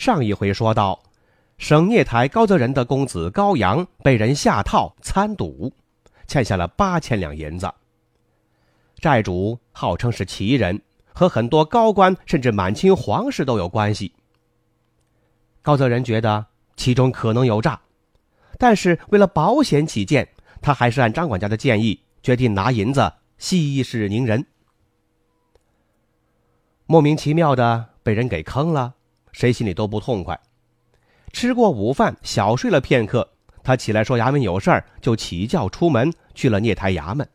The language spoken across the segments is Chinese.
上一回说到，省聂台高泽仁的公子高阳被人下套参赌，欠下了八千两银子。债主号称是奇人，和很多高官甚至满清皇室都有关系。高泽仁觉得其中可能有诈，但是为了保险起见，他还是按张管家的建议，决定拿银子息事宁人。莫名其妙的被人给坑了。谁心里都不痛快。吃过午饭，小睡了片刻，他起来说衙门有事儿，就起轿出门去了聂台衙门。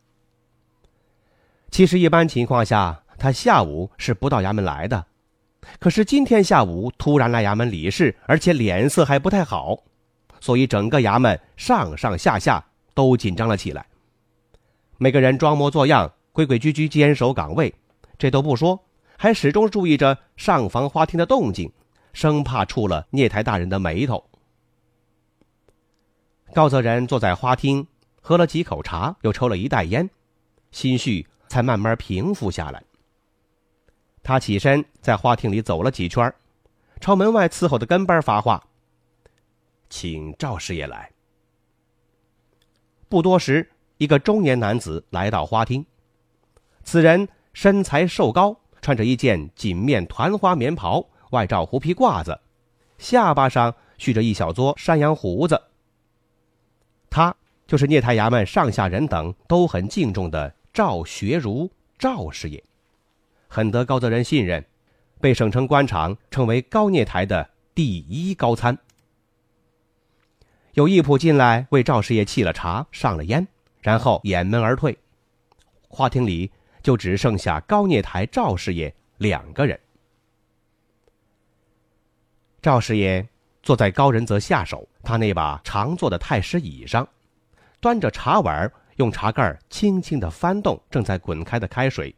其实一般情况下，他下午是不到衙门来的，可是今天下午突然来衙门理事，而且脸色还不太好，所以整个衙门上上下下都紧张了起来。每个人装模作样、规规矩矩坚守岗位，这都不说，还始终注意着上房花厅的动静。生怕触了聂台大人的眉头。高泽仁坐在花厅，喝了几口茶，又抽了一袋烟，心绪才慢慢平复下来。他起身在花厅里走了几圈，朝门外伺候的跟班发话：“请赵师爷来。”不多时，一个中年男子来到花厅，此人身材瘦高，穿着一件锦面团花棉袍。外罩狐皮褂子，下巴上蓄着一小撮山羊胡子。他就是聂台衙门上下人等都很敬重的赵学儒赵师爷，很得高泽仁信任，被省城官场称为高聂台的第一高参。有义仆进来为赵师爷沏了茶，上了烟，然后掩门而退。花厅里就只剩下高聂台赵师爷两个人。赵师爷坐在高仁泽下手他那把常坐的太师椅上，端着茶碗，用茶盖轻轻的翻动正在滚开的开水，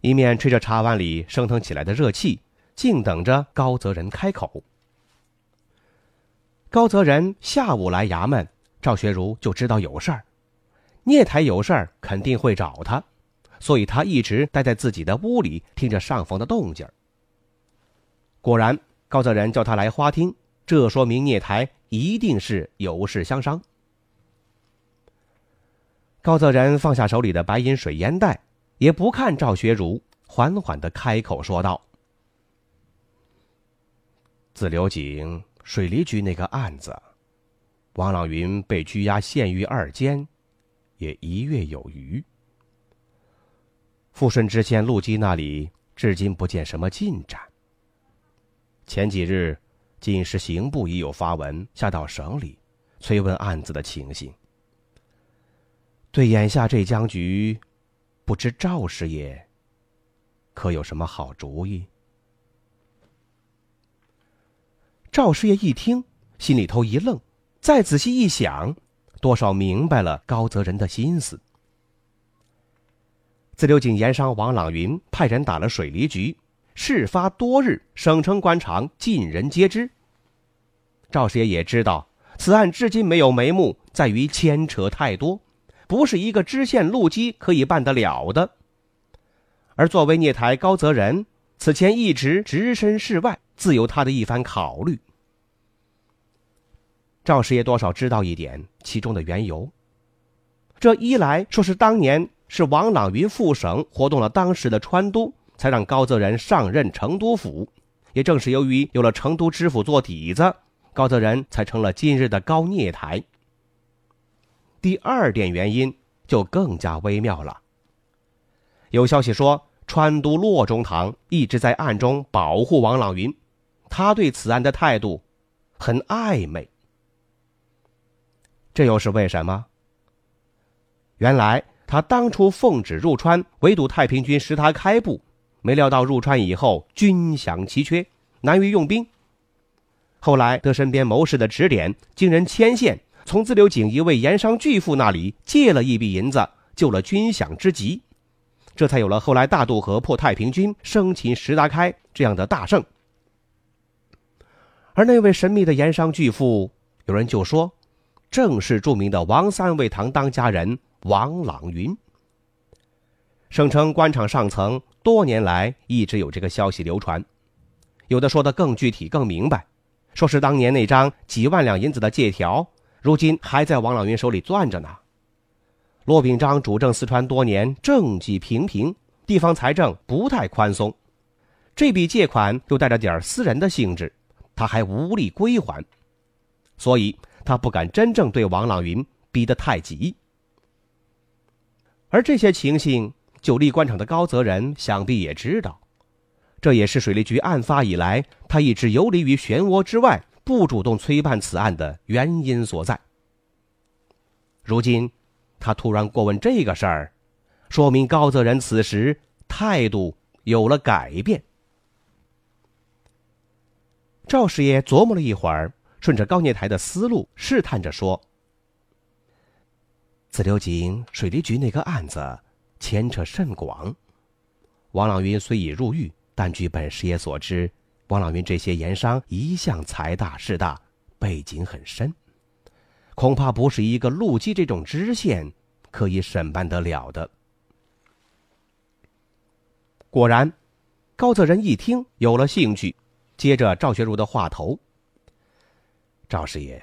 一面吹着茶碗里升腾起来的热气，静等着高泽仁开口。高泽仁下午来衙门，赵学儒就知道有事儿，聂台有事儿肯定会找他，所以他一直待在自己的屋里听着上房的动静果然。高泽仁叫他来花厅，这说明聂台一定是有事相商。高泽仁放下手里的白银水烟袋，也不看赵学儒，缓缓的开口说道：“自流井水利局那个案子，王朗云被拘押县狱二监，也一月有余。富顺知县陆基那里，至今不见什么进展。”前几日，进士刑部已有发文下到省里，催问案子的情形。对眼下这僵局，不知赵师爷可有什么好主意？赵师爷一听，心里头一愣，再仔细一想，多少明白了高泽仁的心思。自流井盐商王朗云派人打了水利局。事发多日，省城官场尽人皆知。赵师爷也知道，此案至今没有眉目，在于牵扯太多，不是一个知县陆基可以办得了的。而作为聂台高泽仁，此前一直置身事外，自有他的一番考虑。赵师爷多少知道一点其中的缘由。这一来说是当年是王朗云副省活动了当时的川都。才让高泽仁上任成都府，也正是由于有了成都知府做底子，高泽仁才成了今日的高聂台。第二点原因就更加微妙了。有消息说，川都洛中堂一直在暗中保护王朗云，他对此案的态度很暧昧。这又是为什么？原来他当初奉旨入川围堵太平军，使他开埠。没料到入川以后军饷奇缺，难于用兵。后来得身边谋士的指点，经人牵线，从自流井一位盐商巨富那里借了一笔银子，救了军饷之急，这才有了后来大渡河破太平军、生擒石达开这样的大胜。而那位神秘的盐商巨富，有人就说，正是著名的王三味堂当家人王朗云。声称官场上层多年来一直有这个消息流传，有的说的更具体、更明白，说是当年那张几万两银子的借条，如今还在王朗云手里攥着呢。骆秉章主政四川多年，政绩平平，地方财政不太宽松，这笔借款又带着点私人的性质，他还无力归还，所以他不敢真正对王朗云逼得太急。而这些情形。久历官场的高泽仁想必也知道，这也是水利局案发以来他一直游离于漩涡之外，不主动催办此案的原因所在。如今，他突然过问这个事儿，说明高泽仁此时态度有了改变。赵师爷琢磨了一会儿，顺着高念台的思路试探着说：“自流井水利局那个案子。”牵扯甚广，王朗云虽已入狱，但据本师爷所知，王朗云这些盐商一向财大势大，背景很深，恐怕不是一个陆基这种知县可以审办得了的。果然，高泽仁一听有了兴趣，接着赵学儒的话头：“赵师爷，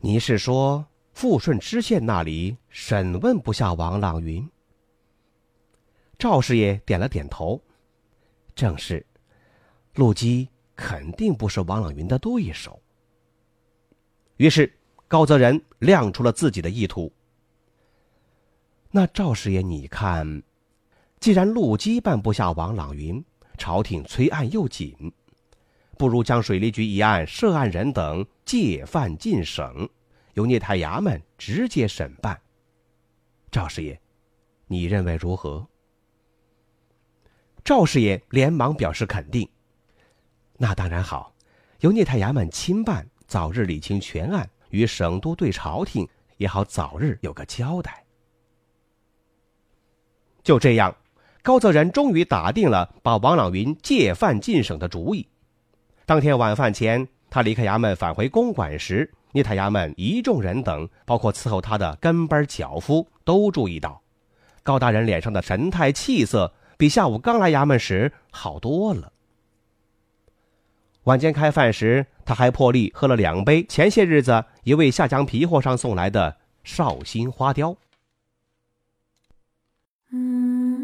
你是说富顺知县那里审问不下王朗云？”赵师爷点了点头，正是，陆基肯定不是王朗云的对手。于是高泽仁亮出了自己的意图。那赵师爷，你看，既然陆基办不下王朗云，朝廷催案又紧，不如将水利局一案涉案人等借犯进省，由聂太衙门直接审办。赵师爷，你认为如何？赵师爷连忙表示肯定。那当然好，由聂太衙门亲办，早日理清全案，与省都对朝廷也好早日有个交代。就这样，高泽仁终于打定了把王朗云借犯进省的主意。当天晚饭前，他离开衙门返回公馆时，聂太衙门一众人等，包括伺候他的跟班脚夫，都注意到高大人脸上的神态气色。比下午刚来衙门时好多了。晚间开饭时，他还破例喝了两杯前些日子一位下江皮货商送来的绍兴花雕。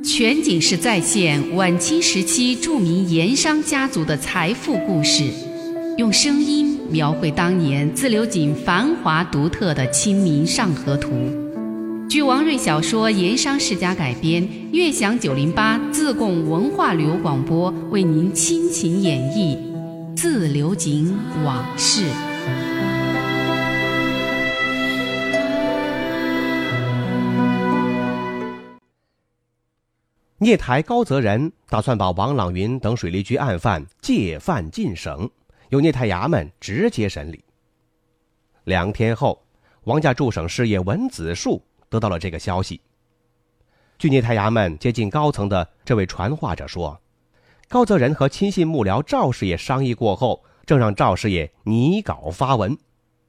全景式再现晚清时期著名盐商家族的财富故事，用声音描绘当年自流井繁华独特的《清明上河图》。据王瑞小说《盐商世家》改编，悦享九零八自贡文化旅游广播为您倾情演绎《自流井往事》。聂台高泽仁打算把王朗云等水利局案犯借犯进省，由聂台衙门直接审理。两天后，王家驻省事业文子树。得到了这个消息。据聂太衙门接近高层的这位传话者说，高泽仁和亲信幕僚赵师爷商议过后，正让赵师爷拟稿发文，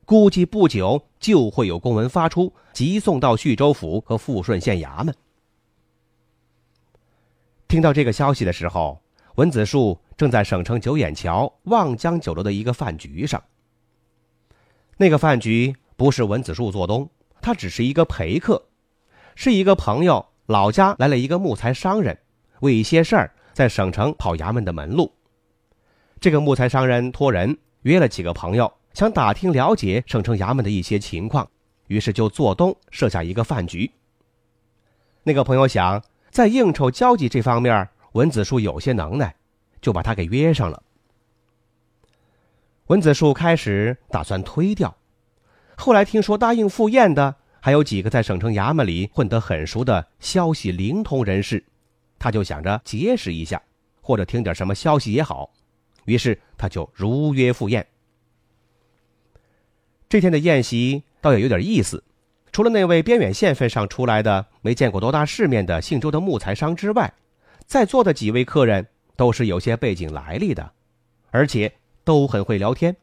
估计不久就会有公文发出，急送到徐州府和富顺县衙门。听到这个消息的时候，文子树正在省城九眼桥望江酒楼的一个饭局上。那个饭局不是文子树做东。他只是一个陪客，是一个朋友老家来了一个木材商人，为一些事儿在省城跑衙门的门路。这个木材商人托人约了几个朋友，想打听了解省城衙门的一些情况，于是就做东设下一个饭局。那个朋友想在应酬交际这方面，文子树有些能耐，就把他给约上了。文子树开始打算推掉。后来听说答应赴宴的还有几个在省城衙门里混得很熟的消息灵通人士，他就想着结识一下，或者听点什么消息也好。于是他就如约赴宴。这天的宴席倒也有点意思，除了那位边远县份上出来的没见过多大世面的姓周的木材商之外，在座的几位客人都是有些背景来历的，而且都很会聊天，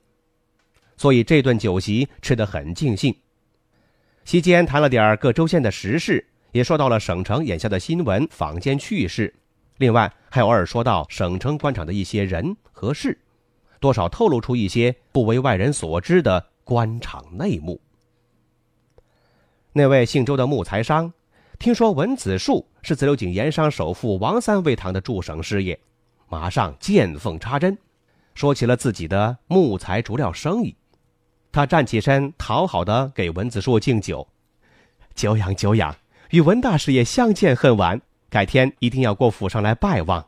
所以这顿酒席吃得很尽兴。席间谈了点各州县的时事，也说到了省城眼下的新闻、坊间趣事，另外还偶尔说到省城官场的一些人和事，多少透露出一些不为外人所知的官场内幕。那位姓周的木材商，听说文子树是自流井盐商首富王三味堂的驻省事业，马上见缝插针，说起了自己的木材竹料生意。他站起身，讨好的给文子树敬酒：“久仰久仰，与文大师爷相见恨晚，改天一定要过府上来拜望。”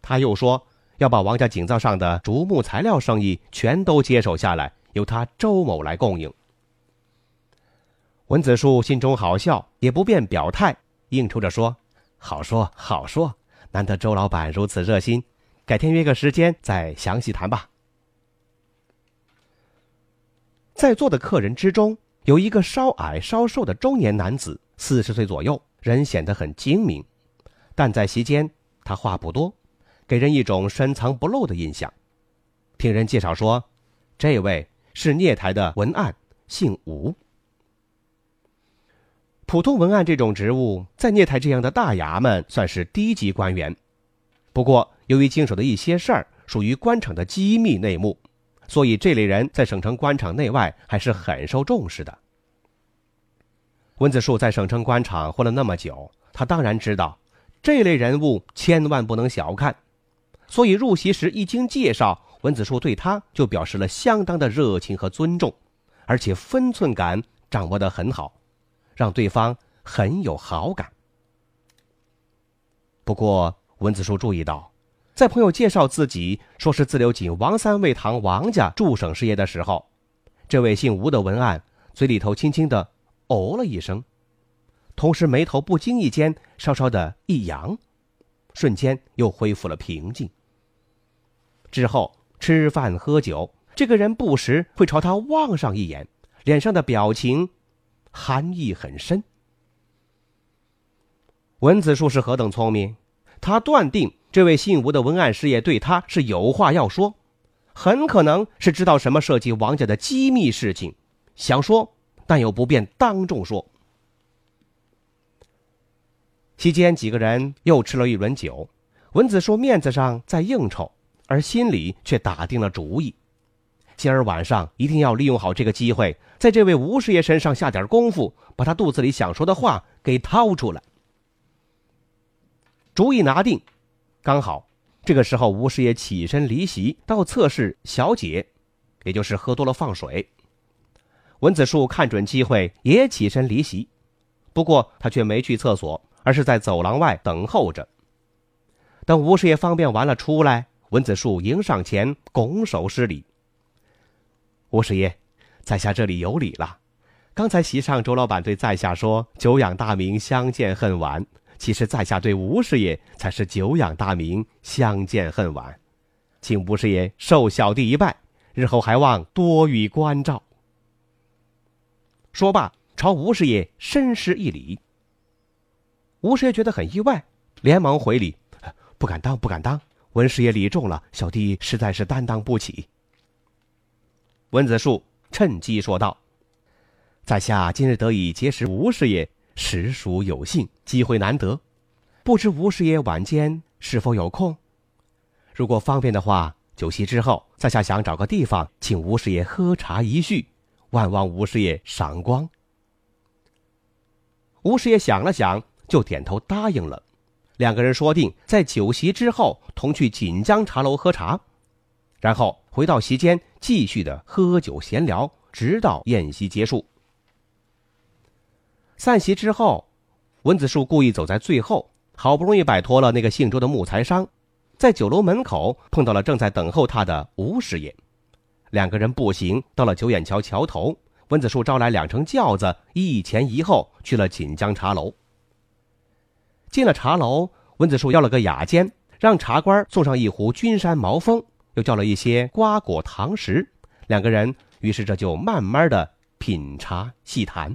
他又说要把王家井灶上的竹木材料生意全都接手下来，由他周某来供应。文子树心中好笑，也不便表态，应酬着说：“好说好说，难得周老板如此热心，改天约个时间再详细谈吧。”在座的客人之中，有一个稍矮稍瘦的中年男子，四十岁左右，人显得很精明，但在席间他话不多，给人一种深藏不露的印象。听人介绍说，这位是聂台的文案，姓吴。普通文案这种职务，在聂台这样的大衙门算是低级官员，不过由于经手的一些事儿属于官场的机密内幕。所以这类人在省城官场内外还是很受重视的。温子树在省城官场混了那么久，他当然知道这类人物千万不能小看。所以入席时一经介绍，温子树对他就表示了相当的热情和尊重，而且分寸感掌握得很好，让对方很有好感。不过温子树注意到。在朋友介绍自己说是自流井王三味堂王家驻省事业的时候，这位姓吴的文案嘴里头轻轻的哦了一声，同时眉头不经意间稍稍的一扬，瞬间又恢复了平静。之后吃饭喝酒，这个人不时会朝他望上一眼，脸上的表情含义很深。文子树是何等聪明，他断定。这位姓吴的文案师爷对他是有话要说，很可能是知道什么涉及王家的机密事情，想说但又不便当众说。期间几个人又吃了一轮酒，文子说面子上在应酬，而心里却打定了主意，今儿晚上一定要利用好这个机会，在这位吴师爷身上下点功夫，把他肚子里想说的话给掏出来。主意拿定。刚好，这个时候吴师爷起身离席到侧室小解，也就是喝多了放水。文子树看准机会也起身离席，不过他却没去厕所，而是在走廊外等候着。等吴师爷方便完了出来，文子树迎上前拱手施礼：“吴师爷，在下这里有礼了。刚才席上周老板对在下说：‘久仰大名，相见恨晚。’”其实，在下对吴师爷才是久仰大名，相见恨晚，请吴师爷受小弟一拜，日后还望多予关照。说罢，朝吴师爷深施一礼。吴师爷觉得很意外，连忙回礼：“不敢当，不敢当，文师爷礼重了，小弟实在是担当不起。”文子树趁机说道：“在下今日得以结识吴师爷。”实属有幸，机会难得，不知吴师爷晚间是否有空？如果方便的话，酒席之后，在下想找个地方请吴师爷喝茶一叙，万望吴师爷赏光。吴师爷想了想，就点头答应了。两个人说定在酒席之后同去锦江茶楼喝茶，然后回到席间继续的喝酒闲聊，直到宴席结束。散席之后，文子树故意走在最后，好不容易摆脱了那个姓周的木材商，在酒楼门口碰到了正在等候他的吴师爷。两个人步行到了九眼桥桥头，文子树招来两乘轿子，一前一后去了锦江茶楼。进了茶楼，文子树要了个雅间，让茶官送上一壶君山毛峰，又叫了一些瓜果糖食。两个人于是这就慢慢的品茶细谈。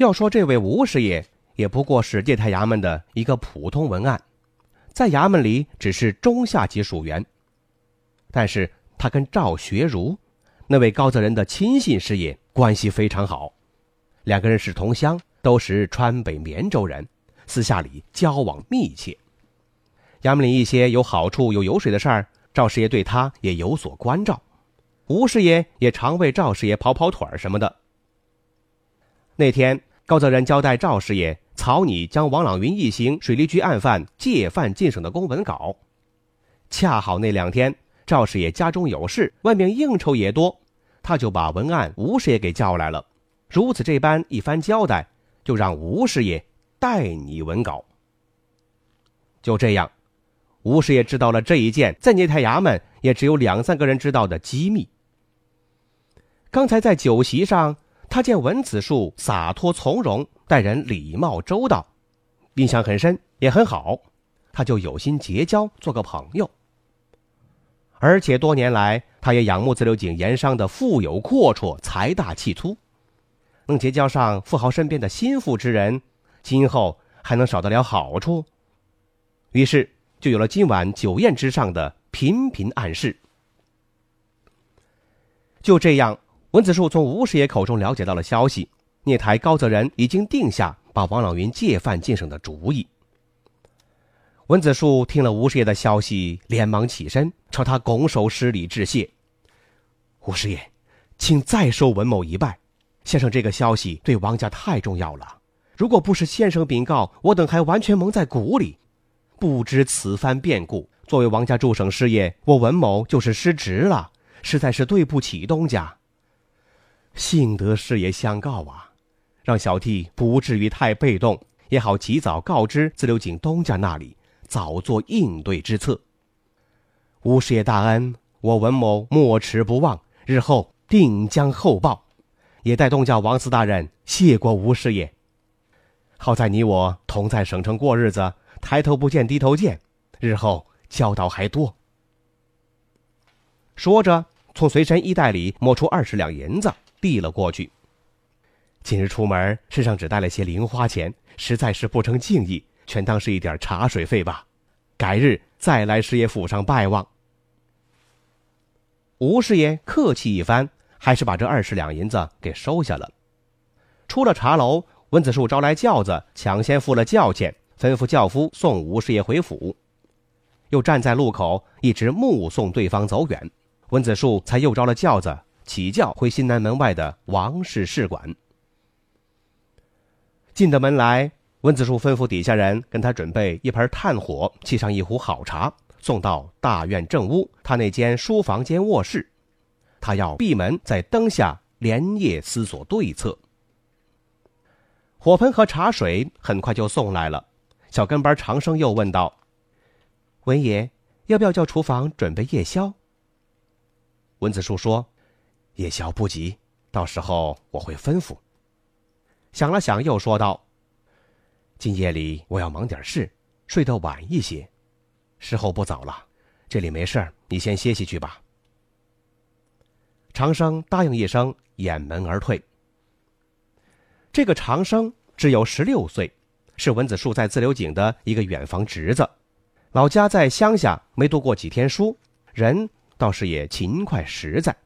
要说这位吴师爷，也不过是界台衙门的一个普通文案，在衙门里只是中下级属员。但是他跟赵学儒那位高泽人的亲信师爷关系非常好，两个人是同乡，都是川北绵州人，私下里交往密切。衙门里一些有好处、有油水的事儿，赵师爷对他也有所关照，吴师爷也常为赵师爷跑跑腿儿什么的。那天。高泽仁交代赵师爷草拟将王朗云一行水利局案犯借犯进省的公文稿，恰好那两天赵师爷家中有事，外面应酬也多，他就把文案吴师爷给叫来了。如此这般一番交代，就让吴师爷代拟文稿。就这样，吴师爷知道了这一件在聂太衙门也只有两三个人知道的机密。刚才在酒席上。他见文子树洒脱从容，待人礼貌周到，印象很深，也很好，他就有心结交，做个朋友。而且多年来，他也仰慕自流井盐商的富有阔绰、财大气粗，能结交上富豪身边的心腹之人，今后还能少得了好处。于是，就有了今晚酒宴之上的频频暗示。就这样。文子树从吴师爷口中了解到了消息，聂台高泽仁已经定下把王朗云借犯进省的主意。文子树听了吴师爷的消息，连忙起身朝他拱手施礼致谢：“吴师爷，请再收文某一拜。先生这个消息对王家太重要了，如果不是先生禀告，我等还完全蒙在鼓里。不知此番变故，作为王家驻省师爷，我文某就是失职了，实在是对不起东家。”幸得师爷相告啊，让小弟不至于太被动，也好及早告知自流井东家那里，早做应对之策。吴师爷大恩，我文某莫齿不忘，日后定将厚报。也代东家王四大人谢过吴师爷。好在你我同在省城过日子，抬头不见低头见，日后交道还多。说着，从随身衣袋里摸出二十两银子。递了过去。今日出门，身上只带了些零花钱，实在是不成敬意，全当是一点茶水费吧。改日再来师爷府上拜望。吴师爷客气一番，还是把这二十两银子给收下了。出了茶楼，温子树招来轿子，抢先付了轿钱，吩咐轿夫送吴师爷回府，又站在路口一直目送对方走远，温子树才又招了轿子。起轿回新南门外的王氏试馆。进的门来，温子树吩咐底下人跟他准备一盆炭火，沏上一壶好茶，送到大院正屋他那间书房间卧室。他要闭门在灯下连夜思索对策。火盆和茶水很快就送来了。小跟班长生又问道：“文爷，要不要叫厨房准备夜宵？”温子树说。夜宵不急，到时候我会吩咐。想了想，又说道：“今夜里我要忙点事，睡得晚一些。时候不早了，这里没事儿，你先歇息去吧。”长生答应一声，掩门而退。这个长生只有十六岁，是文子树在自流井的一个远房侄子，老家在乡下，没读过几天书，人倒是也勤快实在。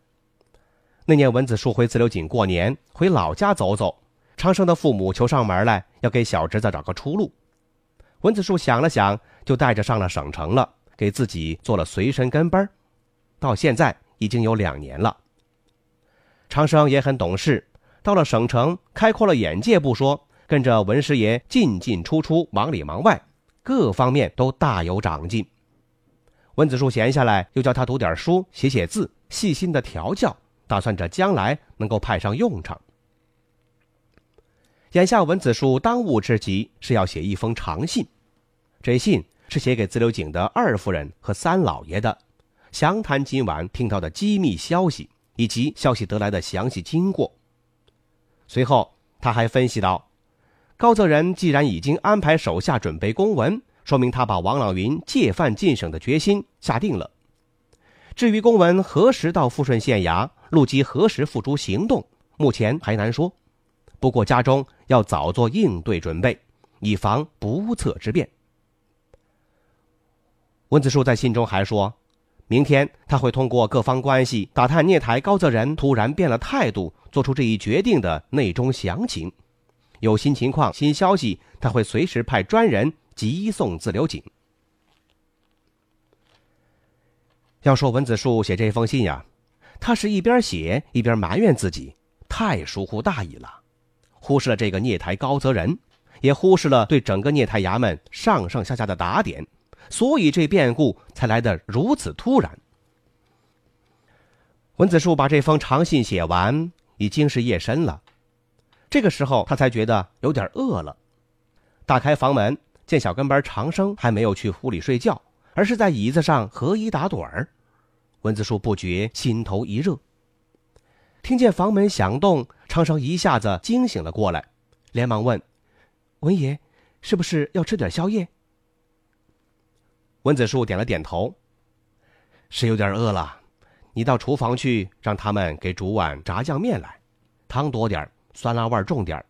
那年文子树回自流井过年，回老家走走。长生的父母求上门来，要给小侄子找个出路。文子树想了想，就带着上了省城了，给自己做了随身跟班到现在已经有两年了。长生也很懂事，到了省城开阔了眼界不说，跟着文师爷进进出出，忙里忙外，各方面都大有长进。文子树闲下来，又教他读点书，写写字，细心的调教，打算着将来能够派上用场。眼下文子树当务之急是要写一封长信，这信是写给自流井的二夫人和三老爷的，详谈今晚听到的机密消息以及消息得来的详细经过。随后他还分析道：“高泽仁既然已经安排手下准备公文。”说明他把王朗云借犯进省的决心下定了。至于公文何时到富顺县衙，陆基何时付诸行动，目前还难说。不过家中要早做应对准备，以防不测之变。文子树在信中还说，明天他会通过各方关系打探聂台高泽仁突然变了态度，做出这一决定的内中详情。有新情况、新消息，他会随时派专人。急送自流井。要说文子树写这封信呀，他是一边写一边埋怨自己太疏忽大意了，忽视了这个聂台高泽仁，也忽视了对整个聂台衙门上上下下的打点，所以这变故才来得如此突然。文子树把这封长信写完，已经是夜深了，这个时候他才觉得有点饿了，打开房门。见小跟班长生还没有去屋里睡觉，而是在椅子上合衣打盹儿，文子树不觉心头一热。听见房门响动，长生一下子惊醒了过来，连忙问：“文爷，是不是要吃点宵夜？”文子树点了点头：“是有点饿了，你到厨房去，让他们给煮碗炸酱面来，汤多点酸辣味重点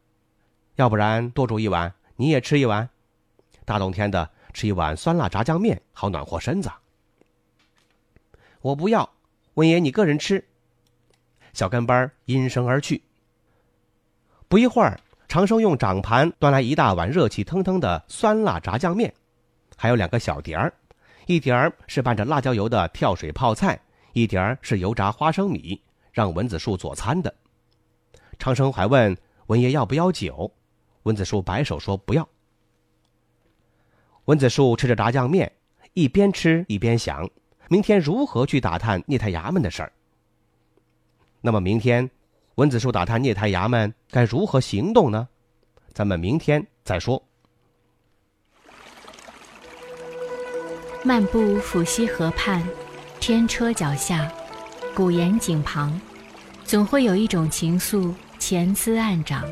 要不然多煮一碗，你也吃一碗。”大冬天的，吃一碗酸辣炸酱面，好暖和身子。我不要，文爷你个人吃。小跟班应声而去。不一会儿，长生用掌盘端来一大碗热气腾腾的酸辣炸酱面，还有两个小碟儿，一碟儿是拌着辣椒油的跳水泡菜，一碟儿是油炸花生米，让文子树佐餐的。长生还问文爷要不要酒，文子树摆手说不要。文子树吃着炸酱面，一边吃一边想：明天如何去打探聂台衙门的事儿。那么明天，文子树打探聂台衙门该如何行动呢？咱们明天再说。漫步抚溪河畔，天车脚下，古岩井旁，总会有一种情愫潜滋暗长。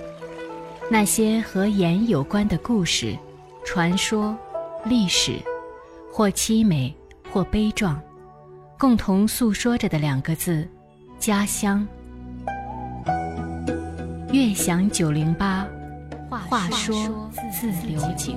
那些和盐有关的故事、传说。历史，或凄美，或悲壮，共同诉说着的两个字：家乡。悦享九零八，话说自流井。